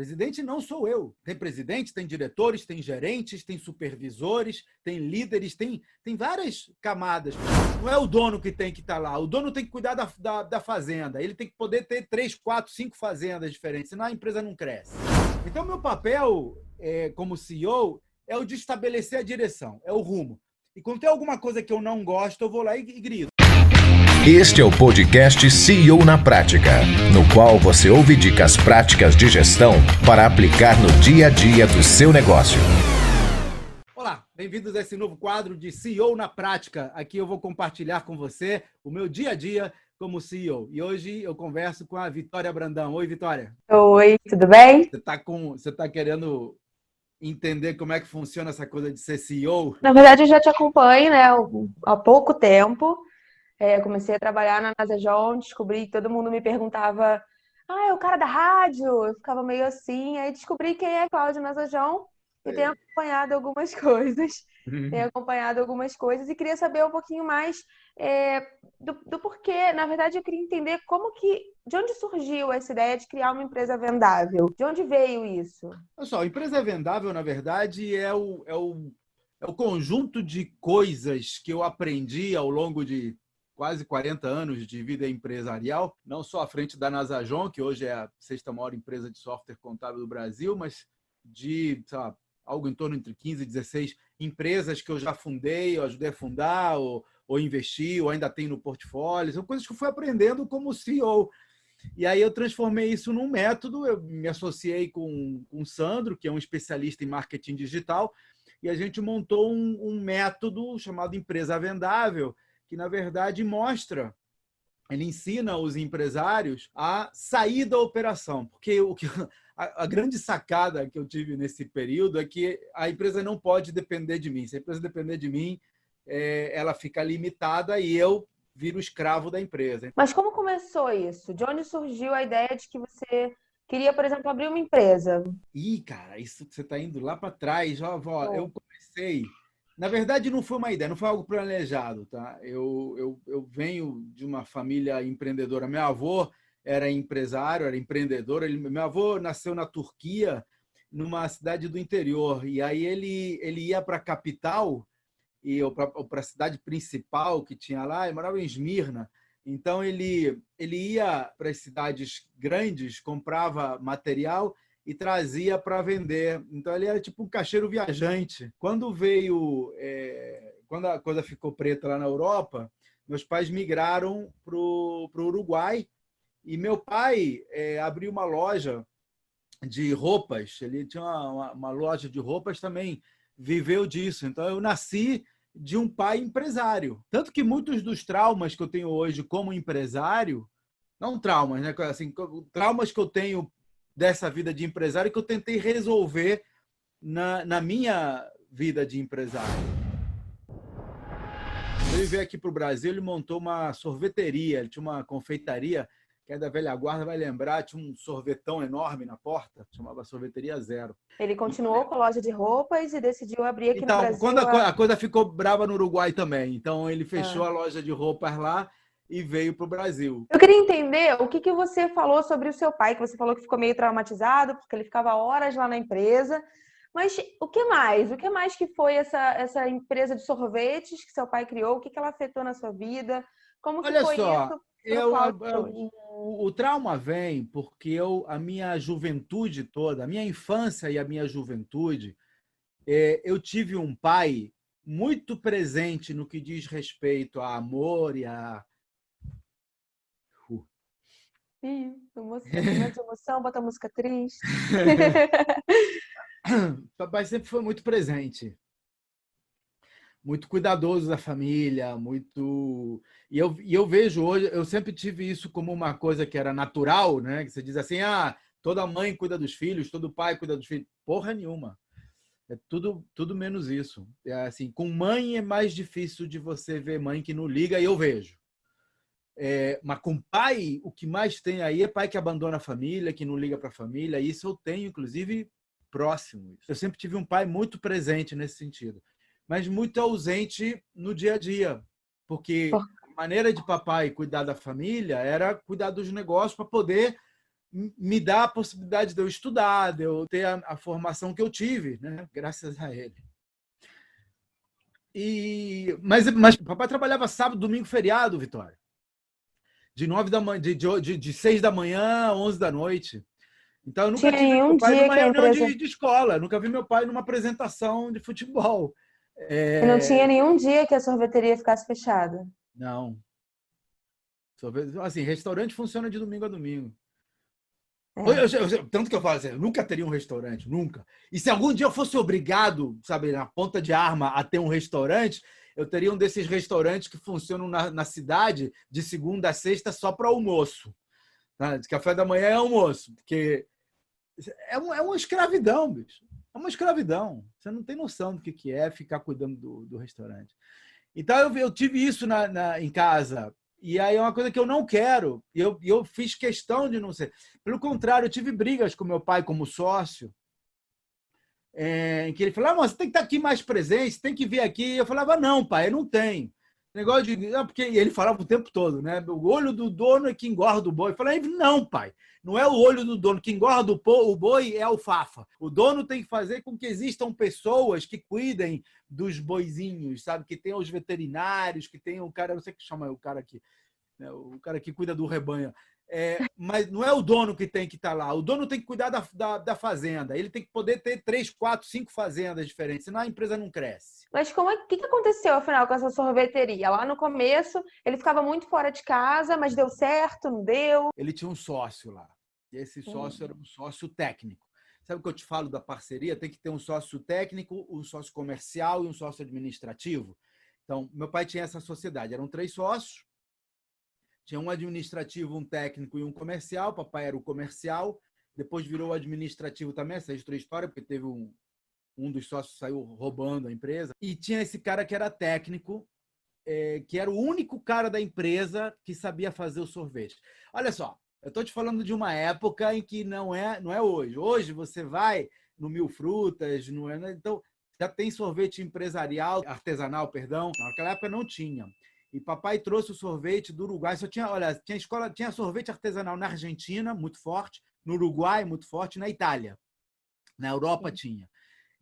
Presidente não sou eu. Tem presidente, tem diretores, tem gerentes, tem supervisores, tem líderes, tem, tem várias camadas. Não é o dono que tem que estar tá lá. O dono tem que cuidar da, da, da, fazenda. Ele tem que poder ter três, quatro, cinco fazendas diferentes, senão a empresa não cresce. Então, meu papel é, como CEO é o de estabelecer a direção, é o rumo. E quando tem alguma coisa que eu não gosto, eu vou lá e, e grito. Este é o podcast CEO na Prática, no qual você ouve dicas práticas de gestão para aplicar no dia a dia do seu negócio. Olá, bem-vindos a esse novo quadro de CEO na Prática. Aqui eu vou compartilhar com você o meu dia a dia como CEO. E hoje eu converso com a Vitória Brandão. Oi, Vitória. Oi, tudo bem? Você está com, você tá querendo entender como é que funciona essa coisa de ser CEO? Na verdade, eu já te acompanho, né, há pouco tempo. É, comecei a trabalhar na NASA John, descobri que todo mundo me perguntava ah, é o cara da rádio, eu ficava meio assim, aí descobri quem é Cláudio Nazajão e tenho acompanhado algumas coisas, uhum. tenho acompanhado algumas coisas e queria saber um pouquinho mais é, do, do, porquê. Na verdade, eu queria entender como que, de onde surgiu essa ideia de criar uma empresa vendável? De onde veio isso? Olha só, empresa vendável, na verdade, é o, é o, é o conjunto de coisas que eu aprendi ao longo de quase 40 anos de vida empresarial, não só à frente da Nasajon, que hoje é a sexta maior empresa de software contábil do Brasil, mas de lá, algo em torno entre 15 e 16 empresas que eu já fundei, ajudei a fundar, ou, ou investi, ou ainda tenho no portfólio. São coisas que eu fui aprendendo como CEO. E aí eu transformei isso num método, eu me associei com, com o Sandro, que é um especialista em marketing digital, e a gente montou um, um método chamado Empresa Vendável, que na verdade mostra ele ensina os empresários a sair da operação, porque o que a, a, grande sacada que eu tive nesse período é que a empresa não pode depender de mim. Se a empresa depender de mim, é, ela fica limitada e eu viro escravo da empresa. Mas como começou isso? De onde surgiu a ideia de que você queria, por exemplo, abrir uma empresa? Ih, cara, isso você está indo lá para trás. Ó, ó, eu comecei na verdade, não foi uma ideia, não foi algo planejado. Tá? Eu, eu, eu venho de uma família empreendedora. Meu avô era empresário, era empreendedor. Ele, meu avô nasceu na Turquia, numa cidade do interior. E aí ele, ele ia para a capital, e para a cidade principal que tinha lá, ele morava em Esmirna. Então ele, ele ia para as cidades grandes, comprava material e trazia para vender. Então ele era tipo um caixeiro viajante. Quando veio, é, quando a coisa ficou preta lá na Europa, meus pais migraram para o Uruguai e meu pai é, abriu uma loja de roupas. Ele tinha uma, uma, loja de roupas também, viveu disso. Então eu nasci de um pai empresário. Tanto que muitos dos traumas que eu tenho hoje como empresário, não traumas, né? Assim, traumas que eu tenho dessa vida de empresário que eu tentei resolver na, na minha vida de empresário. Ele veio aqui para o Brasil, ele montou uma sorveteria, ele tinha uma confeitaria, que é da velha guarda, vai lembrar, tinha um sorvetão enorme na porta, chamava Sorveteria Zero. Ele continuou com a loja de roupas e decidiu abrir aqui então, no Brasil. Quando a, a, coisa ficou brava no Uruguai também, então ele fechou ah. a loja de roupas lá e veio para o Brasil. Eu queria entender o que, que você falou sobre o seu pai, que você falou que ficou meio traumatizado, porque ele ficava horas lá na empresa. Mas o que mais? O que mais que foi essa, essa empresa de sorvetes que seu pai criou? O que, que ela afetou na sua vida? Como que Olha foi só, isso? Eu, eu, o, o, trauma vem porque eu, a minha juventude toda, a minha infância e a minha juventude, é, eu tive um pai muito presente no que diz respeito a amor e a Ih, emoção, de emoção, bota música triste. Papai sempre foi muito presente. Muito cuidadoso da família, muito. E eu, e eu vejo hoje, eu sempre tive isso como uma coisa que era natural, né? Que você diz assim: ah, toda mãe cuida dos filhos, todo pai cuida dos filhos. Porra nenhuma. É tudo, tudo menos isso. É assim, com mãe é mais difícil de você ver mãe que não liga, e eu vejo. É, mas com pai, o que mais tem aí é pai que abandona a família, que não liga para a família. Isso eu tenho, inclusive, próximo. Eu sempre tive um pai muito presente nesse sentido, mas muito ausente no dia a dia, porque a maneira de papai cuidar da família era cuidar dos negócios para poder me dá a possibilidade de eu estudar, de eu ter a, a formação que eu tive, né? graças a ele. E, mas, mas papai trabalhava sábado, domingo, feriado, Vitória. De nove da manhã, de, de, de seis da manhã onze da noite. Então eu nunca Tinha tive meu pai numa reunião empresa- de, de escola, nunca vi meu pai numa apresentação de futebol. É, não tinha nenhum dia que a sorveteria ficasse fechada. Não. Assim, restaurante funciona de domingo a domingo. É. Eu- eu- eu- tanto que eu falo assim, eu nunca teria um restaurante, nunca. E se algum dia eu fosse obrigado, sabe, na ponta de arma, a ter um restaurante, eu teria um desses restaurantes que funcionam na, na cidade de segunda a sexta só para almoço. Tá? De café da manhã é almoço, porque é, um- é uma escravidão, bicho. É uma escravidão. Você não tem noção do que, que é ficar cuidando do, do restaurante. Então eu, eu tive isso na, na- em casa. E aí é uma coisa que eu não quero. E eu, eu fiz questão de não ser. Pelo contrário, eu tive brigas com meu pai como sócio, é, em que ele falava, ah, você tem que estar aqui mais presente, tem que vir aqui. Eu falava, não, pai, não tenho. Negócio de. Não, porque ele falava o tempo todo, né? O olho do dono é que engorda o boi. Eu falei, não, pai. Não é o olho do dono. Que engorda o boi é a alfafa. O dono tem que fazer com que existam pessoas que cuidem dos boizinhos, sabe? Que tenham os veterinários, que tenham o cara, não sei o que chama o cara aqui, né? o cara que cuida do rebanho. É, mas não é o dono que tem que estar lá. O dono tem que cuidar da, da, da fazenda. Ele tem que poder ter três, quatro, cinco fazendas diferentes, senão a empresa não cresce. Mas como é, o que, que aconteceu, afinal, com essa sorveteria? Lá no começo, ele ficava muito fora de casa, mas deu certo, não deu? Ele tinha um sócio lá. E esse sócio era um sócio técnico. Sabe o que eu te falo da parceria? Tem que ter um sócio técnico, um sócio comercial e um sócio administrativo. Então, meu pai tinha essa sociedade. Eram três sócios. Tinha um administrativo, um técnico e um comercial. Papai era o comercial. Depois virou administrativo também, essa é outra história, porque teve um, um dos sócios saiu roubando a empresa. E tinha esse cara que era técnico, eh, que era o único cara da empresa que sabia fazer o sorvete. Olha só, eu estou te falando de uma época em que não é, não é hoje. Hoje você vai no Mil Frutas, no, então já tem sorvete empresarial, artesanal, perdão. Naquela época não tinha. E papai trouxe o sorvete do Uruguai. Só tinha, olha, tinha escola, tinha sorvete artesanal na Argentina, muito forte, no Uruguai, muito forte, na Itália. Na Europa tinha.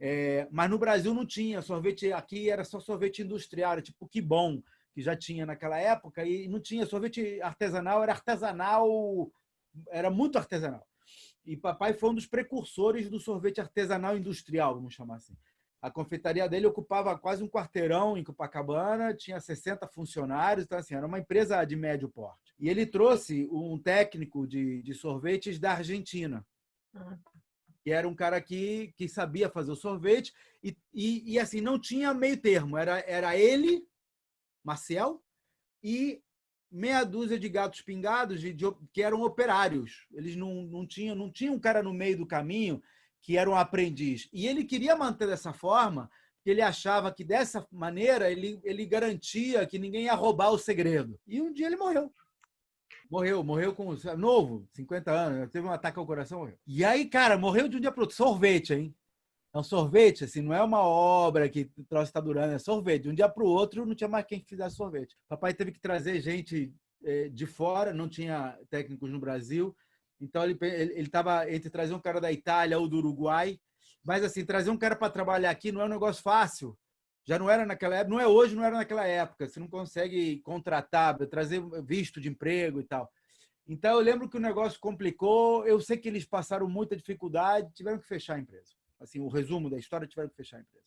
É, mas no Brasil não tinha. Sorvete aqui era só sorvete industrial, era tipo que bom que já tinha naquela época e não tinha sorvete artesanal, era artesanal, era muito artesanal. E papai foi um dos precursores do sorvete artesanal industrial, vamos chamar assim. A confeitaria dele ocupava quase um quarteirão em Copacabana, tinha 60 funcionários, então assim, era uma empresa de médio porte. E ele trouxe um técnico de, de sorvetes da Argentina, que era um cara que, que sabia fazer o sorvete e, e, e assim, não tinha meio termo, era, era ele, Marcel, e meia dúzia de gatos pingados de, de, que eram operários. Eles não, não tinham não tinha um cara no meio do caminho que era um aprendiz. E ele queria manter dessa forma, porque ele achava que dessa maneira ele, ele garantia que ninguém ia roubar o segredo. E um dia ele morreu. Morreu, morreu com novo, 50 anos, teve um ataque ao coração, morreu. E aí, cara, morreu de um dia para outro. Sorvete, hein? É um sorvete, assim, não é uma obra que o troço está durando, é sorvete. De um dia para o outro não tinha mais quem fizesse sorvete. Papai teve que trazer gente eh, de fora, não tinha técnicos no Brasil. Então ele estava entre trazer um cara da Itália ou do Uruguai, mas assim trazer um cara para trabalhar aqui não é um negócio fácil. Já não era naquela época, não é hoje, não era naquela época. Você não consegue contratar, trazer visto de emprego e tal. Então eu lembro que o negócio complicou. Eu sei que eles passaram muita dificuldade, tiveram que fechar a empresa. Assim, o resumo da história tiveram que fechar a empresa.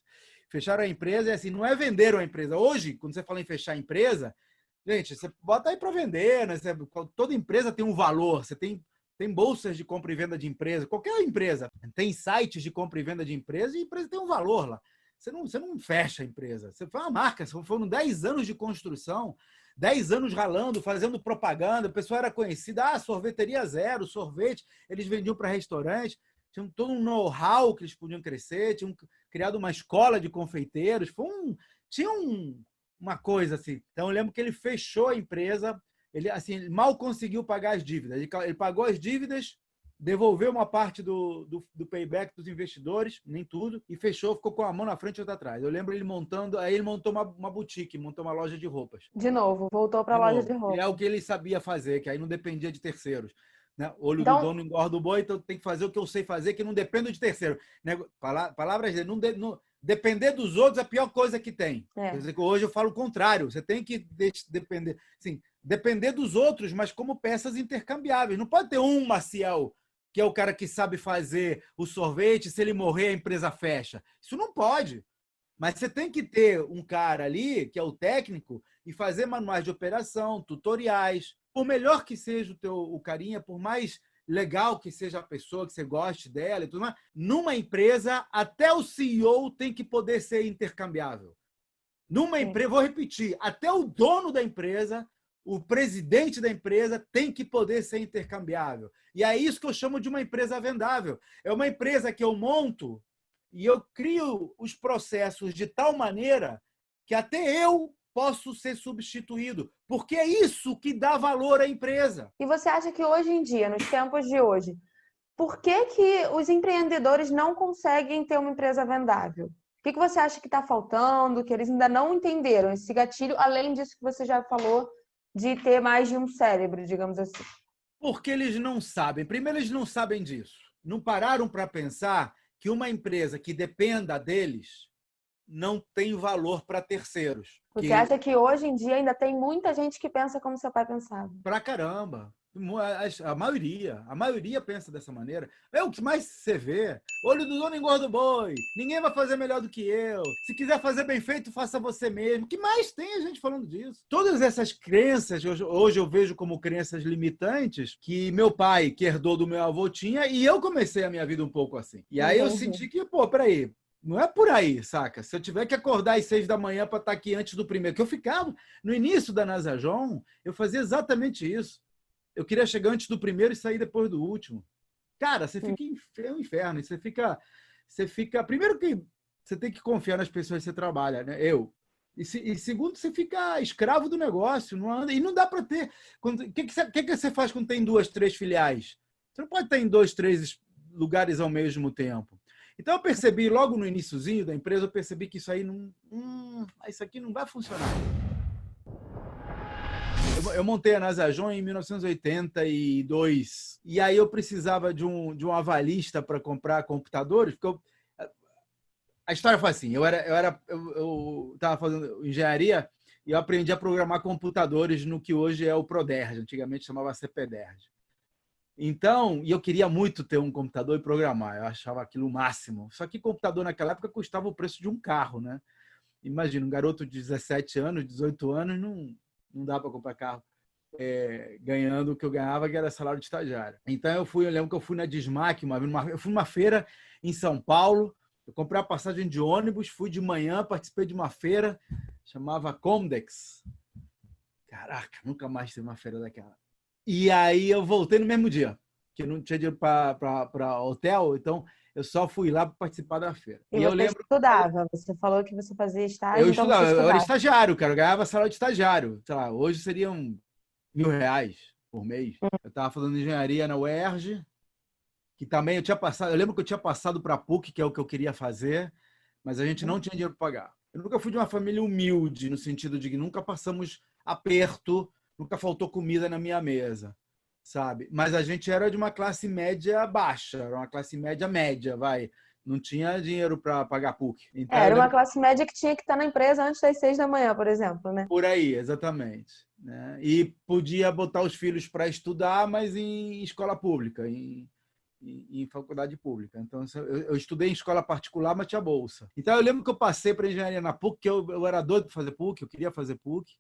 Fecharam a empresa e assim não é venderam a empresa. Hoje, quando você fala em fechar a empresa, gente, você bota aí para vender, né? Você, toda empresa tem um valor. Você tem tem bolsas de compra e venda de empresa, qualquer empresa tem sites de compra e venda de empresa e a empresa tem um valor lá. Você não, você não fecha a empresa. Você foi uma marca, foram 10 anos de construção, 10 anos ralando, fazendo propaganda, a pessoa era conhecida, ah, sorveteria zero, sorvete, eles vendiam para restaurante, tinham todo um know-how que eles podiam crescer, tinham criado uma escola de confeiteiros, foi um, tinha um, uma coisa assim. Então eu lembro que ele fechou a empresa, ele assim mal conseguiu pagar as dívidas. Ele, ele pagou as dívidas, devolveu uma parte do, do, do, payback dos investidores, nem tudo, e fechou, ficou com a mão na frente e outra atrás. Eu lembro ele montando, aí ele montou uma, uma boutique, montou uma loja de roupas. De novo, voltou para a loja de roupas. É o que ele sabia fazer, que aí não dependia de terceiros. Né? Olho então... do dono engorda o boi, então tem que fazer o que eu sei fazer, que não dependo de terceiro. Palavras dele, não, de, não depender dos outros é a pior coisa que tem. É. Hoje eu falo o contrário. Você tem que depender, sim, depender dos outros, mas como peças intercambiáveis. Não pode ter um Maciel que é o cara que sabe fazer o sorvete, se ele morrer a empresa fecha. Isso não pode. Mas você tem que ter um cara ali, que é o técnico, e fazer manuais de operação, tutoriais. Por melhor que seja o teu o carinha, por mais legal que seja a pessoa, que você goste dela e tudo mais, numa empresa, até o CEO tem que poder ser intercambiável. Numa empresa, vou repetir, até o dono da empresa, o presidente da empresa tem que poder ser intercambiável. E é isso que eu chamo de uma empresa vendável. É uma empresa que eu monto e eu crio os processos de tal maneira que até eu posso ser substituído, porque é isso que dá valor à empresa. E você acha que hoje em dia, nos tempos de hoje, por que, que os empreendedores não conseguem ter uma empresa vendável? O que, que você acha que está faltando, que eles ainda não entenderam esse gatilho, além disso que você já falou, de ter mais de um cérebro, digamos assim? Porque eles não sabem. Primeiro, eles não sabem disso. Não pararam para pensar que uma empresa que dependa deles não tem valor para terceiros. Você que... acha que hoje em dia ainda tem muita gente que pensa como seu pai pensava? Pra caramba. A maioria, a maioria pensa dessa maneira. É o que mais você vê. Olho do dono engorda o boi. Ninguém vai fazer melhor do que eu. Se quiser fazer bem feito, faça você mesmo. O que mais tem a gente falando disso? Todas essas crenças, hoje eu vejo como crenças limitantes, que meu pai, que herdou do meu avô, tinha, e eu comecei a minha vida um pouco assim. E aí eu senti que, pô, peraí, não é por aí, saca? Se eu tiver que acordar às seis da manhã para estar tá aqui antes do primeiro, que eu ficava no início da Nasajon, eu fazia exatamente isso. Eu queria chegar antes do primeiro e sair depois do último. Cara, você fica é um inferno. Você fica, você fica. Primeiro que você tem que confiar nas pessoas que você trabalha, né? Eu. E, se, e segundo, você fica escravo do negócio. Não anda, e não dá para ter. O que, que, você, que, que você faz quando tem duas, três filiais? Você não pode estar em dois, três lugares ao mesmo tempo. Então eu percebi logo no iníciozinho da empresa, eu percebi que isso aí não, hum, isso aqui não vai funcionar. Eu, eu montei a Nasajon em 1982 e aí eu precisava de um de um avalista para comprar computadores, porque eu, a história foi assim, eu era eu era eu estava fazendo engenharia e eu aprendi a programar computadores no que hoje é o Proderj, antigamente chamava CPDerj. Então, e eu queria muito ter um computador e programar, eu achava aquilo o máximo. Só que computador naquela época custava o preço de um carro, né? Imagina, um garoto de 17 anos, 18 anos, não, não dá para comprar carro é, ganhando o que eu ganhava, que era salário de estagiário. Então, eu fui, eu lembro que eu fui na Dismac, uma, uma, eu fui numa feira em São Paulo, eu comprei a passagem de ônibus, fui de manhã, participei de uma feira, chamava Comdex. Caraca, nunca mais teve uma feira daquela. E aí eu voltei no mesmo dia, que não tinha dinheiro para hotel, então eu só fui lá para participar da feira. E, e eu lembro estudava, você falou que você fazia estágio. Eu então estudava, eu era estagiário, cara, eu ganhava salário de estagiário. Sei lá, hoje seriam mil reais por mês. Hum. Eu estava fazendo engenharia na UERJ, que também eu tinha passado, eu lembro que eu tinha passado para a PUC, que é o que eu queria fazer, mas a gente não tinha dinheiro para pagar. Eu nunca fui de uma família humilde, no sentido de que nunca passamos aperto nunca faltou comida na minha mesa, sabe? Mas a gente era de uma classe média baixa, era uma classe média média, vai. Não tinha dinheiro para pagar PUC. Então, era uma classe média que tinha que estar na empresa antes das seis da manhã, por exemplo, né? Por aí, exatamente. Né? E podia botar os filhos para estudar, mas em escola pública, em, em, em faculdade pública. Então, eu, eu, estudei em escola particular, mas tinha bolsa. Então, eu lembro que eu passei para engenharia na PUC, que eu, eu era doido para fazer PUC, eu queria fazer PUC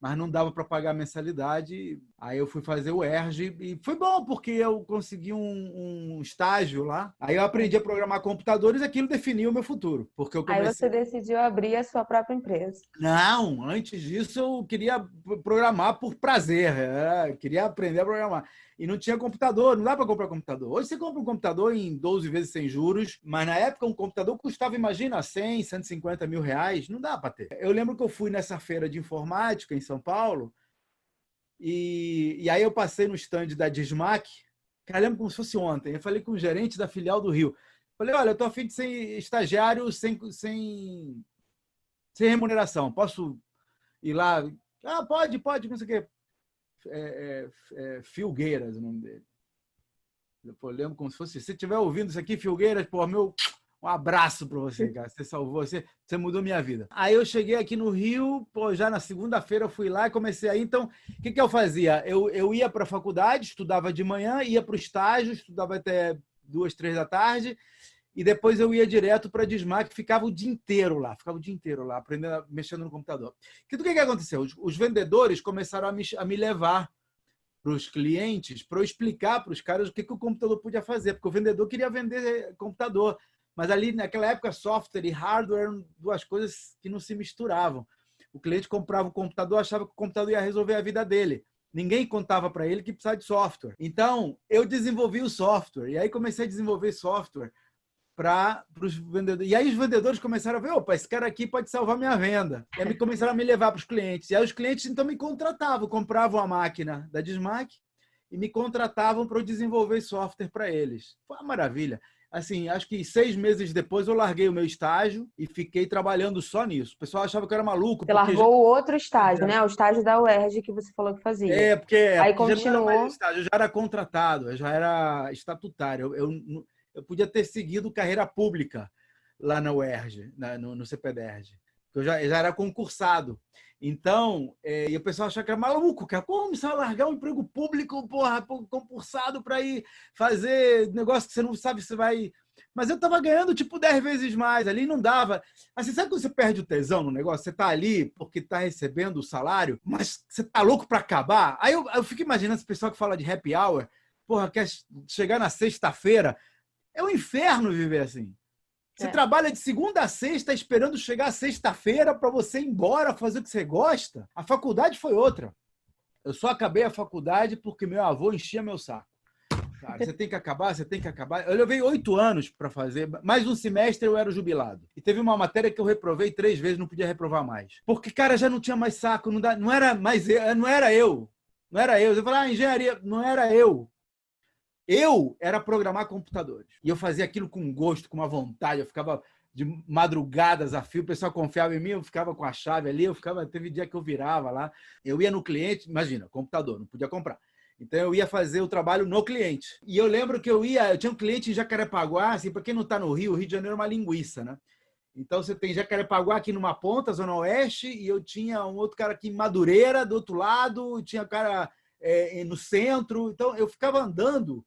mas não dava para pagar a mensalidade. Aí eu fui fazer o ERG e foi bom, porque eu consegui um, um, estágio lá. Aí eu aprendi a programar computadores e aquilo definiu o meu futuro. Porque eu comecei... Aí você decidiu abrir a sua própria empresa. Não, antes disso eu queria programar por prazer, é, queria aprender a programar e não tinha computador, não dá para comprar computador. Hoje você compra um computador em 12 vezes sem juros, mas na época um computador custava, imagina, 100, 150 mil reais, não dá para ter. Eu lembro que eu fui nessa feira de informática em São Paulo e, e aí eu passei no stand da Dismac, cara, lembro como se fosse ontem, eu falei com o gerente da filial do Rio, falei, olha, eu tô afim de ser estagiário sem, sem, sem remuneração, posso ir lá? Ah, pode, pode, não sei o quê é, é, é, Filgueiras, o nome dele. Eu lembro como se fosse. Se estiver ouvindo isso aqui, Filgueiras, pô, meu. Um abraço para você, cara. Você salvou, você, você mudou minha vida. Aí eu cheguei aqui no Rio, pô, já na segunda-feira eu fui lá e comecei aí. Então, o que, que eu fazia? Eu, eu ia para a faculdade, estudava de manhã, ia para o estágio, estudava até duas, três da tarde, e depois eu ia direto para a Dismac, ficava o dia inteiro lá, ficava o dia inteiro lá, aprendendo, mexendo no computador. Que do que, que aconteceu? Os, os vendedores começaram a me, a me levar para os clientes para eu explicar para os caras o que, que o computador podia fazer, porque o vendedor queria vender computador, mas ali naquela época software e hardware eram duas coisas que não se misturavam. O cliente comprava o computador, achava que o computador ia resolver a vida dele. Ninguém contava para ele que precisava de software. Então, eu desenvolvi o software. E aí comecei a desenvolver software para os vendedores. E aí os vendedores começaram a ver, opa, esse cara aqui pode salvar minha venda. E aí começaram a me levar para os clientes. E aí os clientes então me contratavam, compravam a máquina da Dismac e me contratavam para eu desenvolver software para eles. Foi uma maravilha. Assim, acho que seis meses depois eu larguei o meu estágio e fiquei trabalhando só nisso. O pessoal achava que eu era maluco. Você largou já... o outro estágio, né? O estágio da UERJ que você falou que fazia. É, porque aí continuou. Já estágio, eu já era contratado, eu já era estatutário. Eu, eu, eu podia ter seguido carreira pública lá na UERJ, na, no, no CPDERJ. Eu já, já era concursado. Então, é, e o pessoal achava que era maluco, cara. Como você vai largar um emprego público, porra, concursado para ir fazer negócio que você não sabe se vai. Mas eu estava ganhando tipo 10 vezes mais, ali não dava. Assim, sabe quando você perde o tesão no negócio? Você está ali porque está recebendo o salário, mas você tá louco para acabar. Aí eu, eu fico imaginando esse pessoal que fala de happy hour, porra, quer chegar na sexta-feira, é um inferno viver assim. Você é. trabalha de segunda a sexta esperando chegar sexta-feira para você ir embora fazer o que você gosta. A faculdade foi outra. Eu só acabei a faculdade porque meu avô enchia meu saco. Cara, você tem que acabar, você tem que acabar. Eu levei oito anos para fazer. Mais um semestre eu era jubilado. E teve uma matéria que eu reprovei três vezes, não podia reprovar mais. Porque, cara, já não tinha mais saco, não, dá, não era mais eu, não era eu. Não era eu. Eu falei, ah, engenharia, não era eu. Eu era programar computadores. E eu fazia aquilo com gosto, com uma vontade. Eu ficava de madrugadas a fio, o pessoal confiava em mim, eu ficava com a chave ali, eu ficava, teve dia que eu virava lá. Eu ia no cliente, imagina, computador, não podia comprar. Então eu ia fazer o trabalho no cliente. E eu lembro que eu ia, eu tinha um cliente em Jacarepaguá, assim, para quem não está no Rio, o Rio de Janeiro é uma linguiça, né? Então você tem Jacarepaguá aqui numa ponta, Zona Oeste, e eu tinha um outro cara aqui em Madureira, do outro lado, tinha um cara é, no centro. Então eu ficava andando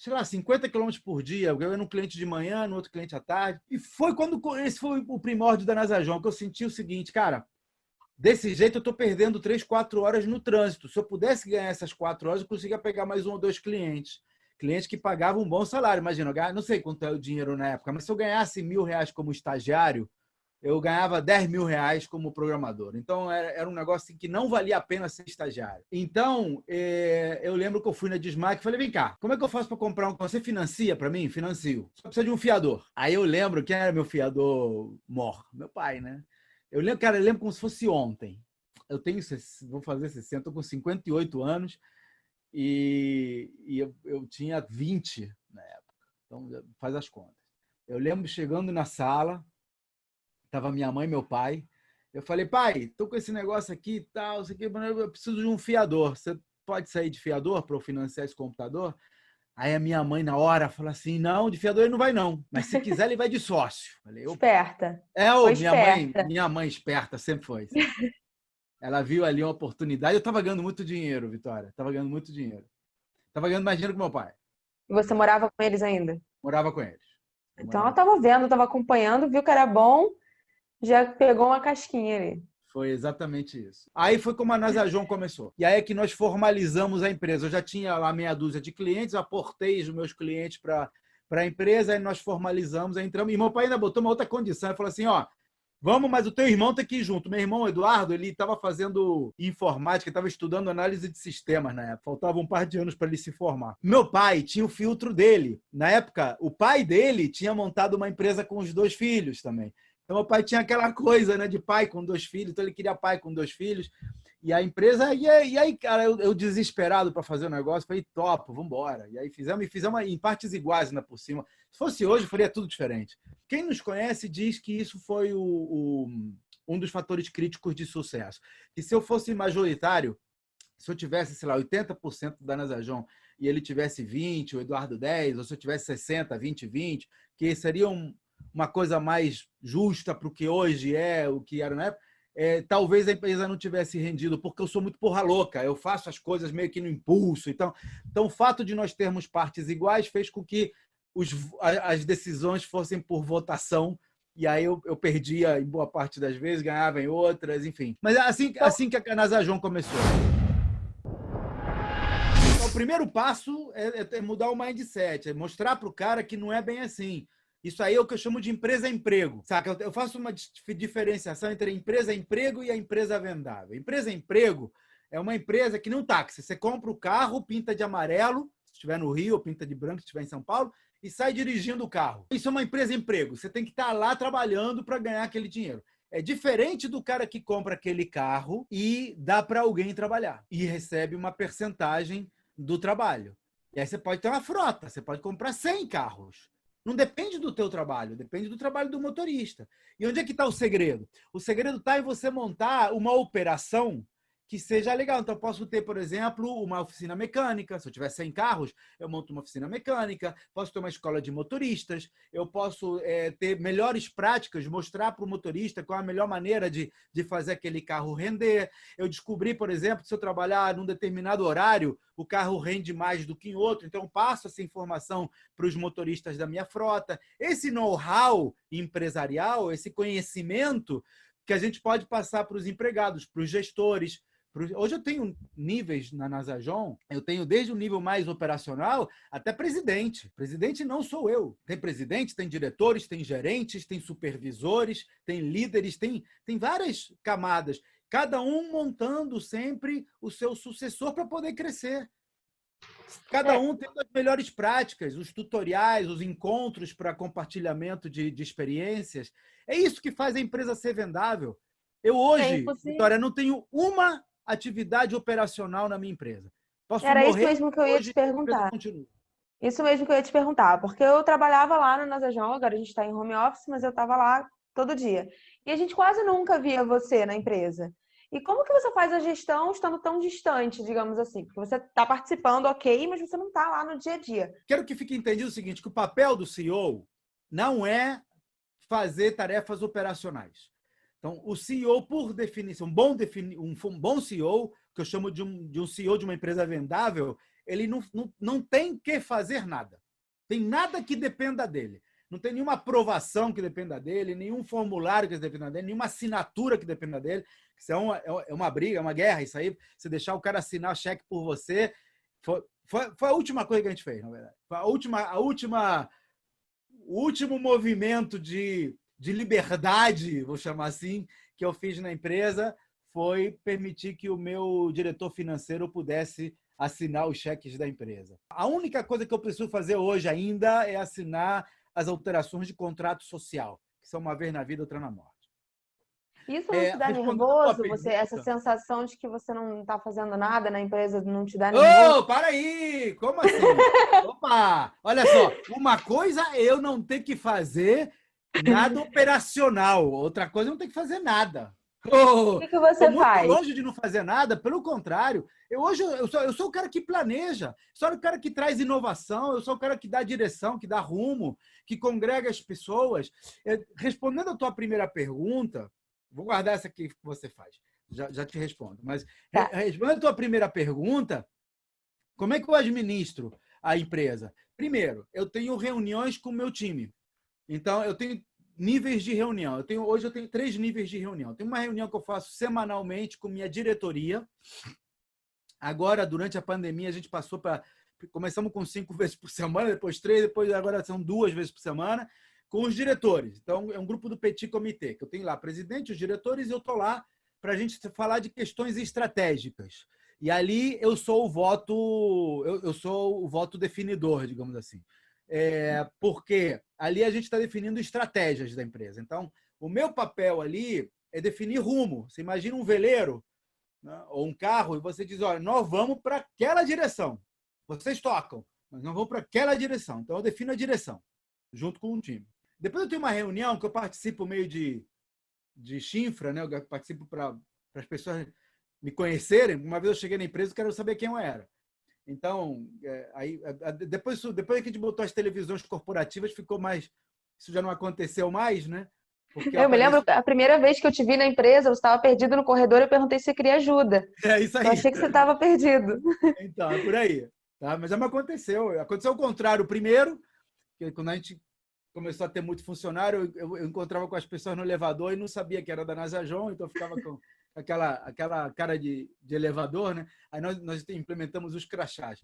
sei lá, 50 quilômetros por dia. Eu ia num cliente de manhã, no outro cliente à tarde. E foi quando esse foi o primórdio da Nasajon, que eu senti o seguinte, cara, desse jeito eu estou perdendo 3, 4 horas no trânsito. Se eu pudesse ganhar essas 4 horas, eu conseguia pegar mais um ou dois clientes. Clientes que pagavam um bom salário. Imagina, não sei quanto é o dinheiro na época, mas se eu ganhasse mil reais como estagiário, eu ganhava 10 mil reais como programador. Então, era, era um negócio assim, que não valia a pena ser estagiário. Então, é, eu lembro que eu fui na Dismac e falei, vem cá, como é que eu faço para comprar um... Você financia para mim? Financio. Só precisa de um fiador. Aí eu lembro, quem era meu fiador mor? Meu pai, né? Eu lembro, cara, eu lembro como se fosse ontem. Eu tenho, vou fazer 60, estou com 58 anos e, e eu, eu tinha 20 na época. Então, faz as contas. Eu lembro chegando na sala, Tava minha mãe e meu pai. Eu falei, pai, tô com esse negócio aqui e tal, isso aqui, eu preciso de um fiador. Você pode sair de fiador para eu financiar esse computador? Aí a minha mãe, na hora, falou assim: não, de fiador ele não vai, não. Mas se quiser, ele vai de sócio. Falei, esperta. É, ô, minha esperta. mãe, minha mãe esperta, sempre foi. Ela viu ali uma oportunidade. Eu estava ganhando muito dinheiro, Vitória. Estava ganhando muito dinheiro. Estava ganhando mais dinheiro que meu pai. E você morava com eles ainda? Morava com eles. então ela estava vendo, estava acompanhando, viu que era bom já pegou uma casquinha ali. Foi exatamente isso. Aí foi como a Nasajon começou. E aí é que nós formalizamos a empresa. Eu já tinha lá meia dúzia de clientes, aportei os meus clientes para a empresa, aí nós formalizamos, aí entramos. E meu pai ainda botou uma outra condição. Ele falou assim: ó, vamos, mas o teu irmão tem que ir junto. Meu irmão Eduardo, ele estava fazendo informática, estava estudando análise de sistemas na época. Faltava um par de anos para ele se formar. Meu pai tinha o filtro dele. Na época, o pai dele tinha montado uma empresa com os dois filhos também. Então, meu pai tinha aquela coisa né, de pai com dois filhos, então ele queria pai com dois filhos. E a empresa, e aí, e aí cara, eu, eu desesperado para fazer o negócio, falei, topo, vamos embora. E aí fizemos, e fizemos em partes iguais ainda por cima. Se fosse hoje, faria tudo diferente. Quem nos conhece diz que isso foi o, o, um dos fatores críticos de sucesso. Que se eu fosse majoritário, se eu tivesse, sei lá, 80% da Nasajon e ele tivesse 20, o Eduardo 10, ou se eu tivesse 60, 20, 20, que seria um, uma coisa mais justa para o que hoje é, o que era na época, é, talvez a empresa não tivesse rendido, porque eu sou muito porra louca, eu faço as coisas meio que no impulso. Então, então o fato de nós termos partes iguais fez com que os, as decisões fossem por votação e aí eu, eu perdia em boa parte das vezes, ganhava em outras, enfim. Mas é assim, então assim que a Canasajon começou. Então, o primeiro passo é, é mudar o mindset, é mostrar para o cara que não é bem assim. Isso aí é o que eu chamo de empresa-emprego. Saca? Eu faço uma diferenciação entre empresa-emprego e a empresa vendável. Empresa-emprego é uma empresa que não táxi. Você compra o carro, pinta de amarelo, se estiver no Rio, pinta de branco, se estiver em São Paulo, e sai dirigindo o carro. Isso é uma empresa-emprego. Você tem que estar lá trabalhando para ganhar aquele dinheiro. É diferente do cara que compra aquele carro e dá para alguém trabalhar e recebe uma percentagem do trabalho. E aí você pode ter uma frota, você pode comprar 100 carros. Não depende do teu trabalho, depende do trabalho do motorista. E onde é que está o segredo? O segredo está em você montar uma operação que seja legal. Então, eu posso ter, por exemplo, uma oficina mecânica. Se eu tiver 100 carros, eu monto uma oficina mecânica. Posso ter uma escola de motoristas. Eu posso é, ter melhores práticas, mostrar para o motorista qual é a melhor maneira de, de fazer aquele carro render. Eu descobri, por exemplo, que se eu trabalhar num determinado horário, o carro rende mais do que em outro. Então, eu passo essa informação para os motoristas da minha frota. Esse know-how empresarial, esse conhecimento que a gente pode passar para os empregados, para os gestores, Hoje eu tenho níveis na Nasajon, eu tenho desde o nível mais operacional até presidente. Presidente não sou eu. Tem presidente, tem diretores, tem gerentes, tem supervisores, tem líderes, tem, tem várias camadas. Cada um montando sempre o seu sucessor para poder crescer. Cada é. um tendo as melhores práticas, os tutoriais, os encontros para compartilhamento de, de experiências. É isso que faz a empresa ser vendável. Eu hoje, é Vitória, não tenho uma atividade operacional na minha empresa. Posso Era isso mesmo que eu ia te perguntar. Isso mesmo que eu ia te perguntar, porque eu trabalhava lá no Nasajão, agora a gente está em home office, mas eu estava lá todo dia. E a gente quase nunca via você na empresa. E como que você faz a gestão estando tão distante, digamos assim? Porque você está participando, ok, mas você não está lá no dia a dia. Quero que fique entendido o seguinte, que o papel do CEO não é fazer tarefas operacionais. Então, o CEO, por definição, um bom, defini um, um bom CEO, que eu chamo de um, de um CEO de uma empresa vendável, ele não, não, não tem que fazer nada. Tem nada que dependa dele. Não tem nenhuma aprovação que dependa dele, nenhum formulário que dependa dele, nenhuma assinatura que dependa dele. Isso é uma, é uma briga, é uma guerra. Isso aí, você deixar o cara assinar cheque por você, foi, foi, foi, a última coisa que a gente fez, na verdade. Foi a última, a última, o último movimento de de liberdade, vou chamar assim, que eu fiz na empresa foi permitir que o meu diretor financeiro pudesse assinar os cheques da empresa. A única coisa que eu preciso fazer hoje ainda é assinar as alterações de contrato social, que são uma vez na vida, outra na morte. Isso não é, te dá nervoso? Você, essa sensação de que você não está fazendo nada na empresa não te dá nervoso? Ô, oh, para aí! Como assim? Opa! Olha só, uma coisa é eu não ter que fazer Nada operacional. Outra coisa, não tem que fazer nada. Oh, o que, que você faz? Longe de não fazer nada, pelo contrário. Eu hoje eu sou, eu sou o cara que planeja, sou o cara que traz inovação, eu sou o cara que dá direção, que dá rumo, que congrega as pessoas. Respondendo a tua primeira pergunta, vou guardar essa aqui que você faz. Já, já te respondo. Mas tá. respondendo a tua primeira pergunta, como é que eu administro a empresa? Primeiro, eu tenho reuniões com o meu time. Então, eu tenho níveis de reunião. Eu tenho, hoje eu tenho três níveis de reunião. Tem uma reunião que eu faço semanalmente com minha diretoria. Agora, durante a pandemia, a gente passou para. Começamos com cinco vezes por semana, depois três, depois agora são duas vezes por semana, com os diretores. Então, é um grupo do Petit Comitê, que eu tenho lá presidente, os diretores, e eu estou lá para a gente falar de questões estratégicas. E ali eu sou o voto, eu, eu sou o voto definidor, digamos assim é, porque ali a gente está definindo estratégias da empresa. Então, o meu papel ali é definir rumo. Você imagina um veleiro né, ou um carro e você diz: olha, nós vamos para aquela direção. Vocês tocam, mas nós vamos para aquela direção. Então, eu defino a direção, junto com o time. Depois eu tenho uma reunião que eu participo meio de, de chifra, né? eu participo para as pessoas me conhecerem. Uma vez eu cheguei na empresa e quero saber quem eu era. Então, é, aí, depois, depois que a gente botou as televisões corporativas, ficou mais. Isso já não aconteceu mais, né? Porque eu aparece... me lembro, a primeira vez que eu te vi na empresa, você estava perdido no corredor, eu perguntei se você queria ajuda. É isso aí. Eu achei que você estava perdido. Então, é por aí. Tá? Mas já me aconteceu. Aconteceu o contrário. Primeiro, que quando a gente começou a ter muito funcionário, eu, eu, encontrava com as pessoas no elevador e não sabia que era da Nasajon, então eu ficava com aquela, aquela cara de, de elevador, né? Aí nós, nós implementamos os crachás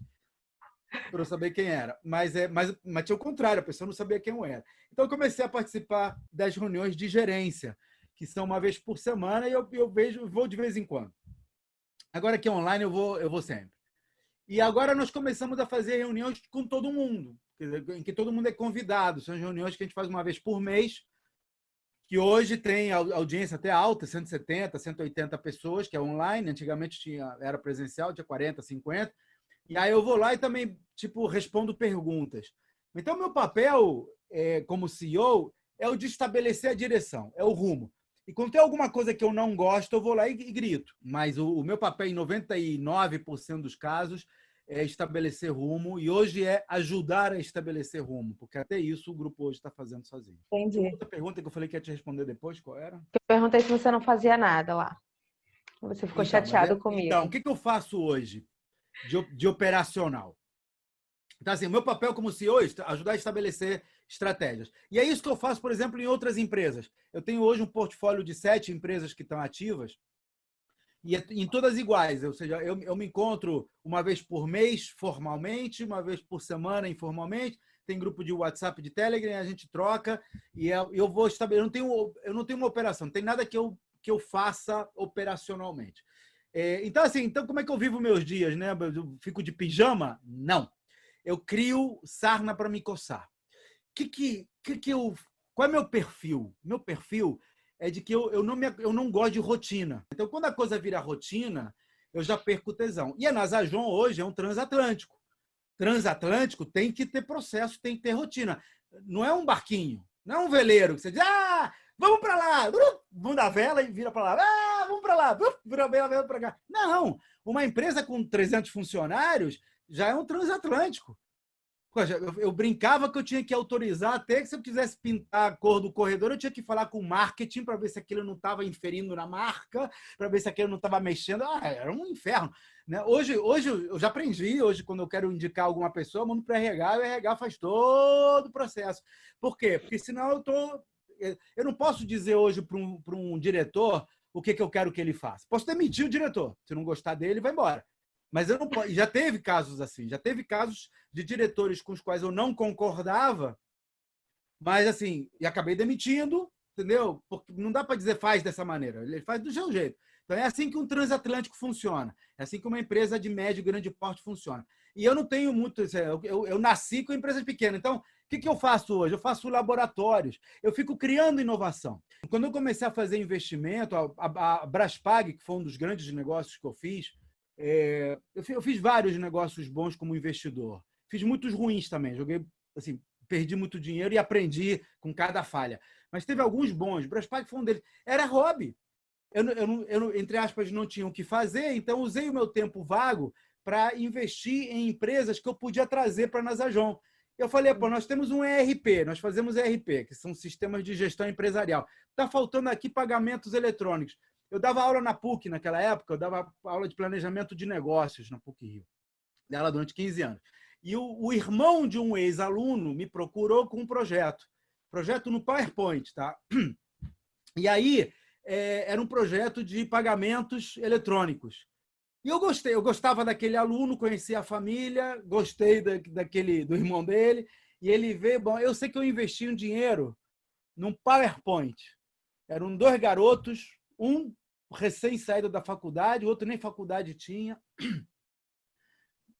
para eu saber quem era. Mas, é, mas, mas tinha o contrário, a pessoa não sabia quem eu era. Então eu comecei a participar das reuniões de gerência, que são uma vez por semana, e eu, eu vejo, vou de vez em quando. Agora que é online, eu vou, eu vou sempre. E agora nós começamos a fazer reuniões com todo mundo em que todo mundo é convidado. São reuniões que a gente faz uma vez por mês, que hoje tem audiência até alta, 170, 180 pessoas, que é online. Antigamente tinha, era presencial, tinha 40, 50. E aí eu vou lá e também tipo respondo perguntas. Então meu papel é, como CEO é o de estabelecer a direção, é o rumo. E quando tem alguma coisa que eu não gosto, eu vou lá e, grito. Mas o, o meu papel, em 99% dos casos, é estabelecer rumo e hoje é ajudar a estabelecer rumo, porque até isso o grupo hoje está fazendo sozinho. Entendi. Outra pergunta que eu falei que ia te responder depois, qual era? Eu perguntei se você não fazia nada lá. Você ficou então, chateado é, comigo. Então, o que, que eu faço hoje de, de operacional? Então, assim, meu papel como CEO é ajudar a estabelecer estratégias. E é isso que eu faço, por exemplo, em outras empresas. Eu tenho hoje um portfólio de sete empresas que estão ativas e é em todas iguais, ou seja, eu, eu me encontro uma vez por mês formalmente, uma vez por semana informalmente, tem grupo de WhatsApp, de Telegram, a gente troca e eu, eu vou estabelecer. Eu não tenho, eu não tenho uma operação, não tem nada que eu, que eu faça operacionalmente. É, então, assim, então como é que eu vivo meus dias, né? Eu fico de pijama? Não. Eu crio sarna para me coçar. Que que, que que eu, qual é meu perfil? Meu perfil é de que eu, eu, não, me, eu não gosto de rotina. Então, quando a coisa vira rotina, eu já perco o tesão. E a Nasajon hoje é um transatlântico. Transatlântico tem que ter processo, tem que ter rotina. Não é um barquinho, não é um veleiro que você diz, ah, vamos para lá, vamos dar vela e vira para lá, ah, vamos para lá, vira a vela, para cá. Não, uma empresa com 300 funcionários já é um transatlântico. Eu, brincava que eu tinha que autorizar, até que se eu quisesse pintar a cor do corredor, eu tinha que falar com o marketing para ver se aquilo não estava inferindo na marca, para ver se aquilo não estava mexendo. Ah, era um inferno. Né? Hoje, hoje eu já aprendi, hoje, quando eu quero indicar alguma pessoa, eu mando para RH e o RH faz todo o processo. Por quê? Porque senão eu tô. Eu não posso dizer hoje para um, um diretor o que, que eu quero que ele faça. Posso demitir o diretor. Se não gostar dele, vai embora. Mas eu não já teve casos assim, já teve casos de diretores com os quais eu não concordava, mas assim, e acabei demitindo, entendeu? Porque não dá para dizer faz dessa maneira, ele faz do seu jeito. Então é assim que um transatlântico funciona, é assim que uma empresa de médio e grande porte funciona. E eu não tenho muito, eu, eu, eu nasci com empresas pequenas, então o que, que eu faço hoje? Eu faço laboratórios, eu fico criando inovação. Quando eu comecei a fazer investimento, a, a, a Braspag, que foi um dos grandes negócios que eu fiz, é, eu, fiz, eu, fiz, vários negócios bons como investidor. Fiz muitos ruins também. Joguei, assim, perdi muito dinheiro e aprendi com cada falha. Mas teve alguns bons. Braspag foi um deles. Era hobby. Eu, eu, eu, entre aspas, não tinha o que fazer, então usei o meu tempo vago para investir em empresas que eu podia trazer para a Nasajon. Eu falei, pô, nós temos um ERP, nós fazemos ERP, que são sistemas de gestão empresarial. Está faltando aqui pagamentos eletrônicos. Eu dava aula na PUC naquela época, eu dava aula de planejamento de negócios na PUC Rio, dela durante 15 anos. E o, o irmão de um ex-aluno me procurou com um projeto, projeto no PowerPoint, tá? E aí é, era um projeto de pagamentos eletrônicos. E eu gostei, eu gostava daquele aluno, conhecia a família, gostei da, daquele do irmão dele, e ele veio, bom, eu sei que eu investi um dinheiro num PowerPoint. Eram dois garotos um recém-saído da faculdade, o outro nem faculdade tinha.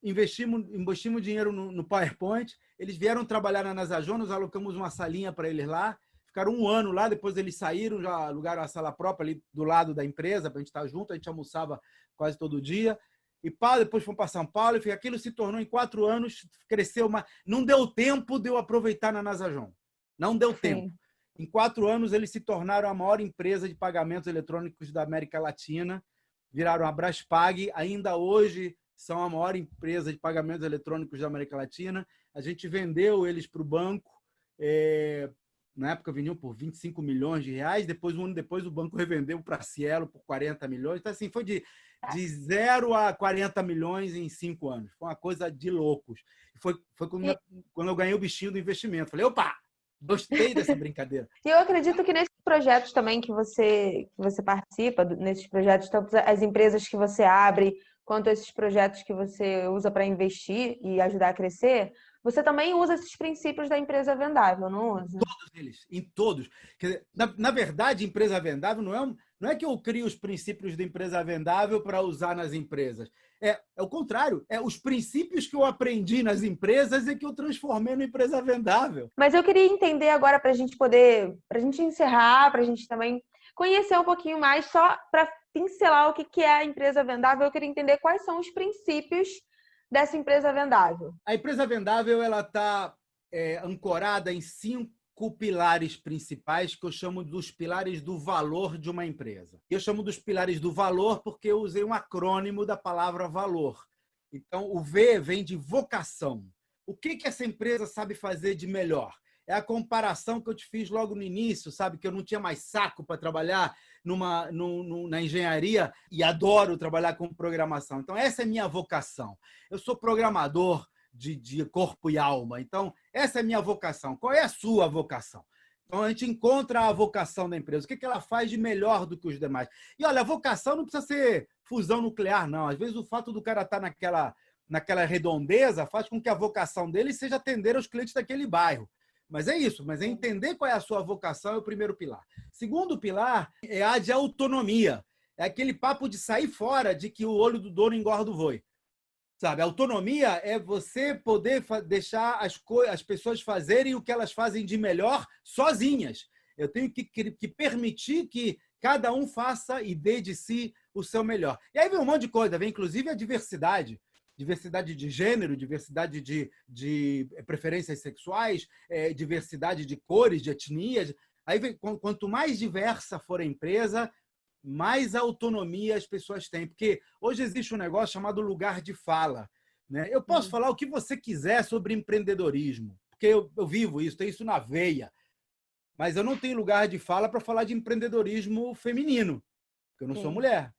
Investimos, investimos dinheiro no, no PowerPoint. Eles vieram trabalhar na Nasajon, nós alocamos uma salinha para eles lá. Ficaram um ano lá, depois eles saíram, já alugaram a sala própria ali do lado da empresa para a gente estar junto. A gente almoçava quase todo dia. E pá, depois fomos para São Paulo e aquilo se tornou em quatro anos, cresceu uma. Não deu tempo de eu aproveitar na Nasajon. Não deu Sim. tempo. Em quatro anos, eles se tornaram a maior empresa de pagamentos eletrônicos da América Latina, viraram a Braspag. Ainda hoje, são a maior empresa de pagamentos eletrônicos da América Latina. A gente vendeu eles para o banco. É, na época vendiam por 25 milhões de reais, depois, um ano depois, o banco revendeu para a Cielo por 40 milhões. Então, assim, foi de, de 0 a 40 milhões em cinco anos. Foi uma coisa de loucos. Foi, foi quando, quando eu ganhei o bichinho do investimento. Falei, opa, gostei dessa brincadeira. E eu acredito que nesses projetos também que você, que você participa, nesses projetos, tanto as empresas que você abre, quanto esses projetos que você usa para investir e ajudar a crescer, você também usa esses princípios da empresa vendável, não usa? Todos eles, em todos. Dizer, na, na, verdade, empresa vendável não é, um, não é que eu crio os princípios da empresa vendável para usar nas empresas. É, é o contrário, é os princípios que eu aprendi nas empresas e que eu transformei na empresa vendável. Mas eu queria entender agora para a gente poder, para a gente encerrar, para a gente também conhecer um pouquinho mais, só para pincelar o que é a empresa vendável, eu queria entender quais são os princípios dessa empresa vendável? A empresa vendável ela está é, ancorada em cinco pilares principais que eu chamo dos pilares do valor de uma empresa. Eu chamo dos pilares do valor porque eu usei um acrônimo da palavra valor. Então, o V vem de vocação. O que, que essa empresa sabe fazer de melhor? É a comparação que eu te fiz logo no início, sabe? Que eu não tinha mais saco para trabalhar numa, no, na engenharia e adoro trabalhar com programação. Então, essa é minha vocação. Eu sou programador de, de corpo e alma. Então, essa é minha vocação. Qual é a sua vocação? Então, a gente encontra a vocação da empresa. O que ela faz de melhor do que os demais? E olha, a vocação não precisa ser fusão nuclear, não. Às vezes, o fato do cara estar tá naquela, naquela redondeza faz com que a vocação dele seja atender aos clientes daquele bairro. Mas é isso, mas é entender qual é a sua vocação é o primeiro pilar. Segundo pilar é a de autonomia. É aquele papo de sair fora de que o olho do dono engorda o voi. Sabe, autonomia é você poder deixar as, as pessoas fazerem o que elas fazem de melhor sozinhas. Eu tenho que, que, que permitir que cada um faça e dê de si o seu melhor. E aí vem um monte de coisa, vem inclusive a diversidade diversidade de gênero, diversidade de, de preferências sexuais, é, diversidade de cores, de etnias. Aí, quanto mais diversa for a empresa, mais autonomia as pessoas têm. Porque hoje existe um negócio chamado lugar de fala. Né? Eu posso uhum. falar o que você quiser sobre empreendedorismo, porque eu, eu vivo isso, tenho isso na veia. Mas eu não tenho lugar de fala para falar de empreendedorismo feminino, porque eu não Sim. sou mulher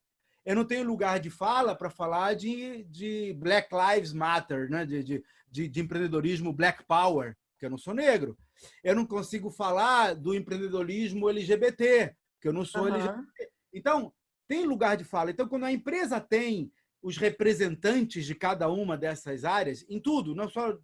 eu não tenho lugar de fala para falar de, de Black Lives Matter, né? de, de, de, de empreendedorismo Black Power, porque eu não sou negro. Eu não consigo falar do empreendedorismo LGBT, porque eu não sou uhum. LGBT. Então, tem lugar de fala. Então, quando a empresa tem os representantes de cada uma dessas áreas, em tudo, não só.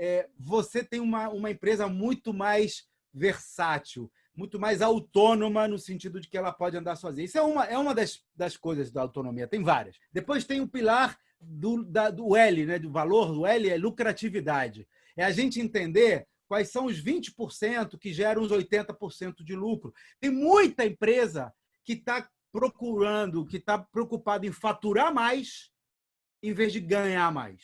É, você tem uma, uma empresa muito mais versátil muito mais autônoma no sentido de que ela pode andar sozinha. Isso é uma, é uma das, das coisas da autonomia, tem várias. Depois tem o pilar do, da, do L, né, do valor do L, é lucratividade. É a gente entender quais são os 20% que geram os 80% de lucro. Tem muita empresa que está procurando, que está preocupada em faturar mais em vez de ganhar mais.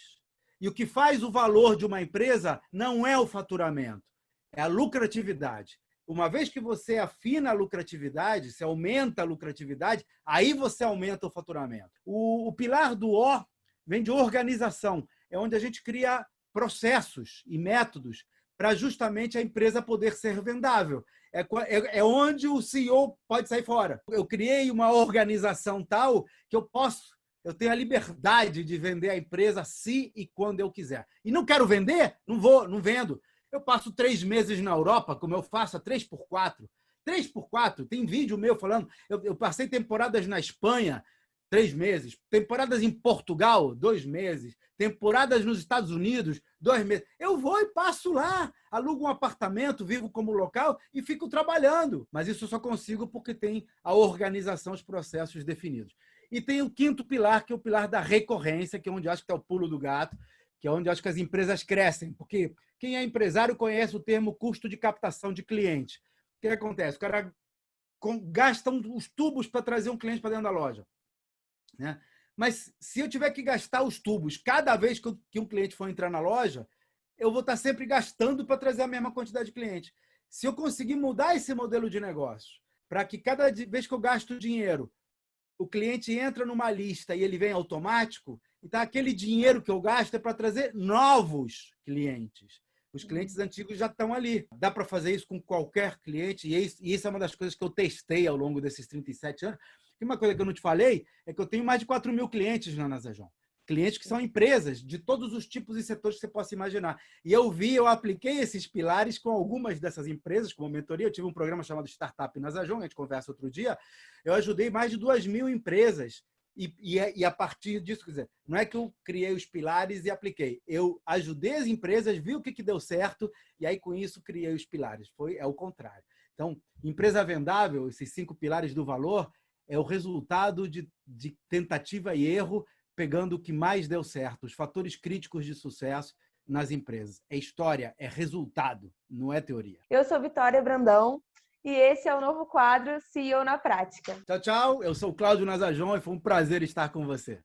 E o que faz o valor de uma empresa não é o faturamento, é a lucratividade. Uma vez que você afina a lucratividade, você aumenta a lucratividade, aí você aumenta o faturamento. O, o pilar do O vem de organização, é onde a gente cria processos e métodos para justamente a empresa poder ser vendável. É, é, é, onde o CEO pode sair fora. Eu criei uma organização tal que eu posso, eu tenho a liberdade de vender a empresa se e quando eu quiser. E não quero vender? Não vou, não vendo. Eu passo três meses na Europa, como eu faço a três por quatro. Três por quatro. Tem vídeo meu falando. Eu, eu passei temporadas na Espanha, três meses. Temporadas em Portugal, dois meses. Temporadas nos Estados Unidos, dois meses. Eu vou e passo lá, alugo um apartamento, vivo como local e fico trabalhando. Mas isso eu só consigo porque tem a organização, os processos definidos. E tem o quinto pilar, que é o pilar da recorrência, que é onde acho que está o pulo do gato, que é onde acho que as empresas crescem. Porque quem é empresário conhece o termo custo de captação de cliente. O que acontece? O cara gasta os tubos para trazer um cliente para dentro da loja. Né? Mas se eu tiver que gastar os tubos cada vez que um cliente for entrar na loja, eu vou estar sempre gastando para trazer a mesma quantidade de clientes. Se eu conseguir mudar esse modelo de negócio para que cada vez que eu gasto dinheiro, o cliente entra numa lista e ele vem automático, Então, aquele dinheiro que eu gasto é para trazer novos clientes. Os uhum. clientes antigos já estão ali. Dá para fazer isso com qualquer cliente, e isso é uma das coisas que eu testei ao longo desses 37 anos. E uma coisa que eu não te falei é que eu tenho mais de 4 mil clientes na Nazajon. Clientes que são empresas de todos os tipos e setores que você possa imaginar. E eu vi, eu apliquei esses pilares com algumas dessas empresas, como mentoria. Eu tive um programa chamado Startup Nazajon, a gente conversa outro dia. Eu ajudei mais de 2 mil empresas e, e, é, e, a partir disso, quer dizer, não é que eu criei os pilares e apliquei. Eu ajudei as empresas, vi o que, que deu certo, e aí com isso criei os pilares. Foi é o contrário. Então, empresa vendável, esses cinco pilares do valor, é o resultado de, de tentativa e erro, pegando o que mais deu certo, os fatores críticos de sucesso nas empresas. É história, é resultado, não é teoria. Eu sou Vitória Brandão, e esse é o novo quadro CEO na Prática. Tchau, tchau. Eu sou o Cláudio Nazajon e foi um prazer estar com você.